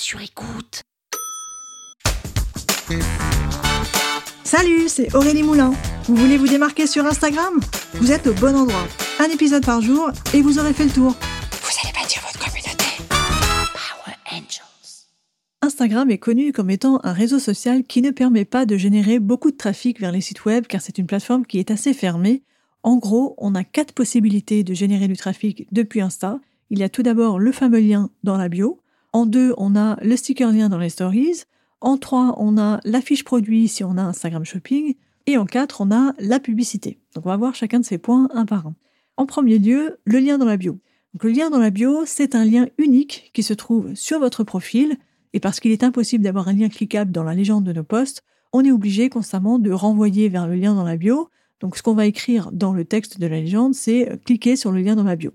sur écoute. Salut, c'est Aurélie Moulin. Vous voulez vous démarquer sur Instagram? Vous êtes au bon endroit. Un épisode par jour et vous aurez fait le tour. Vous allez bâtir votre communauté. Power Angels. Instagram est connu comme étant un réseau social qui ne permet pas de générer beaucoup de trafic vers les sites web car c'est une plateforme qui est assez fermée. En gros, on a quatre possibilités de générer du trafic depuis Insta. Il y a tout d'abord le fameux lien dans la bio. En deux, on a le sticker lien dans les stories. En trois, on a la fiche produit si on a Instagram Shopping. Et en quatre, on a la publicité. Donc on va voir chacun de ces points un par un. En premier lieu, le lien dans la bio. Donc le lien dans la bio, c'est un lien unique qui se trouve sur votre profil. Et parce qu'il est impossible d'avoir un lien cliquable dans la légende de nos posts, on est obligé constamment de renvoyer vers le lien dans la bio. Donc ce qu'on va écrire dans le texte de la légende, c'est cliquer sur le lien dans la bio.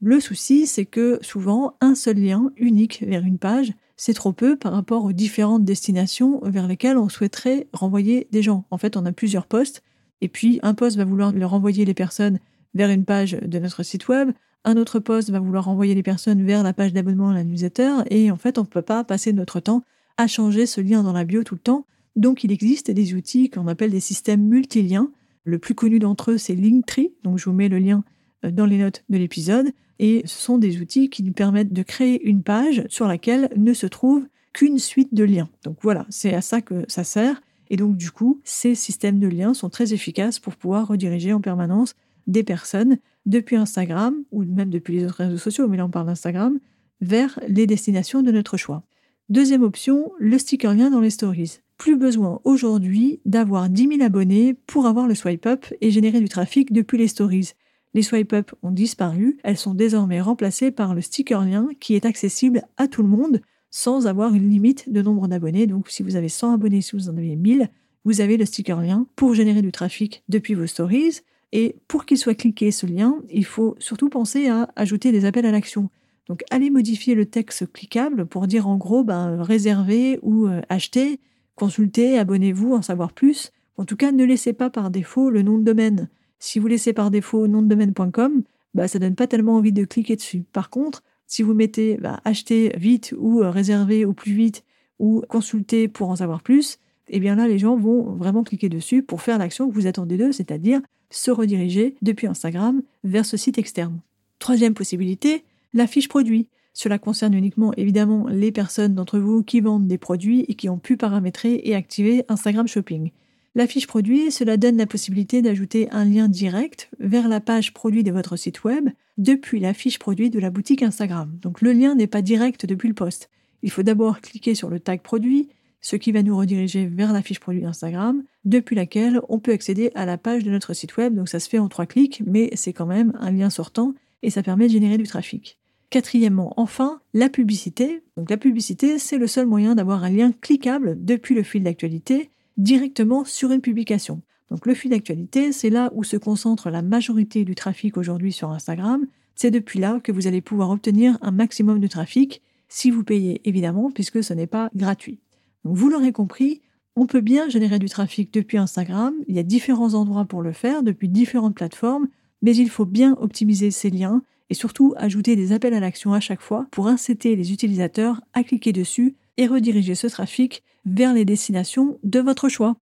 Le souci, c'est que souvent, un seul lien unique vers une page, c'est trop peu par rapport aux différentes destinations vers lesquelles on souhaiterait renvoyer des gens. En fait, on a plusieurs postes, et puis un poste va vouloir leur renvoyer les personnes vers une page de notre site web, un autre poste va vouloir renvoyer les personnes vers la page d'abonnement à la newsletter, et en fait, on ne peut pas passer notre temps à changer ce lien dans la bio tout le temps. Donc, il existe des outils qu'on appelle des systèmes multiliens. Le plus connu d'entre eux, c'est Linktree, donc je vous mets le lien dans les notes de l'épisode. Et ce sont des outils qui nous permettent de créer une page sur laquelle ne se trouve qu'une suite de liens. Donc voilà, c'est à ça que ça sert. Et donc du coup, ces systèmes de liens sont très efficaces pour pouvoir rediriger en permanence des personnes depuis Instagram, ou même depuis les autres réseaux sociaux, mais là on parle d'Instagram, vers les destinations de notre choix. Deuxième option, le sticker lien dans les stories. Plus besoin aujourd'hui d'avoir 10 000 abonnés pour avoir le swipe up et générer du trafic depuis les stories. Les swipe up ont disparu, elles sont désormais remplacées par le sticker lien qui est accessible à tout le monde sans avoir une limite de nombre d'abonnés. Donc si vous avez 100 abonnés, si vous en avez 1000, vous avez le sticker lien pour générer du trafic depuis vos stories. Et pour qu'il soit cliqué ce lien, il faut surtout penser à ajouter des appels à l'action. Donc allez modifier le texte cliquable pour dire en gros ben, réserver ou euh, acheter, consulter, abonnez-vous, en savoir plus. En tout cas, ne laissez pas par défaut le nom de domaine. Si vous laissez par défaut nom de domaine.com, bah, ça donne pas tellement envie de cliquer dessus. Par contre, si vous mettez bah, acheter vite ou euh, réserver au plus vite ou consulter pour en savoir plus, eh bien là, les gens vont vraiment cliquer dessus pour faire l'action que vous attendez d'eux, c'est-à-dire se rediriger depuis Instagram vers ce site externe. Troisième possibilité, la fiche produit. Cela concerne uniquement évidemment les personnes d'entre vous qui vendent des produits et qui ont pu paramétrer et activer Instagram Shopping. La fiche produit, cela donne la possibilité d'ajouter un lien direct vers la page produit de votre site web depuis la fiche produit de la boutique Instagram. Donc le lien n'est pas direct depuis le post. Il faut d'abord cliquer sur le tag produit, ce qui va nous rediriger vers la fiche produit Instagram, depuis laquelle on peut accéder à la page de notre site web. Donc ça se fait en trois clics, mais c'est quand même un lien sortant et ça permet de générer du trafic. Quatrièmement, enfin, la publicité. Donc la publicité, c'est le seul moyen d'avoir un lien cliquable depuis le fil d'actualité directement sur une publication. Donc le fil d'actualité, c'est là où se concentre la majorité du trafic aujourd'hui sur Instagram. C'est depuis là que vous allez pouvoir obtenir un maximum de trafic, si vous payez évidemment, puisque ce n'est pas gratuit. Donc vous l'aurez compris, on peut bien générer du trafic depuis Instagram, il y a différents endroits pour le faire, depuis différentes plateformes, mais il faut bien optimiser ces liens et surtout ajouter des appels à l'action à chaque fois pour inciter les utilisateurs à cliquer dessus et rediriger ce trafic vers les destinations de votre choix.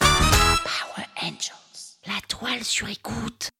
Power Angels, la toile sur écoute.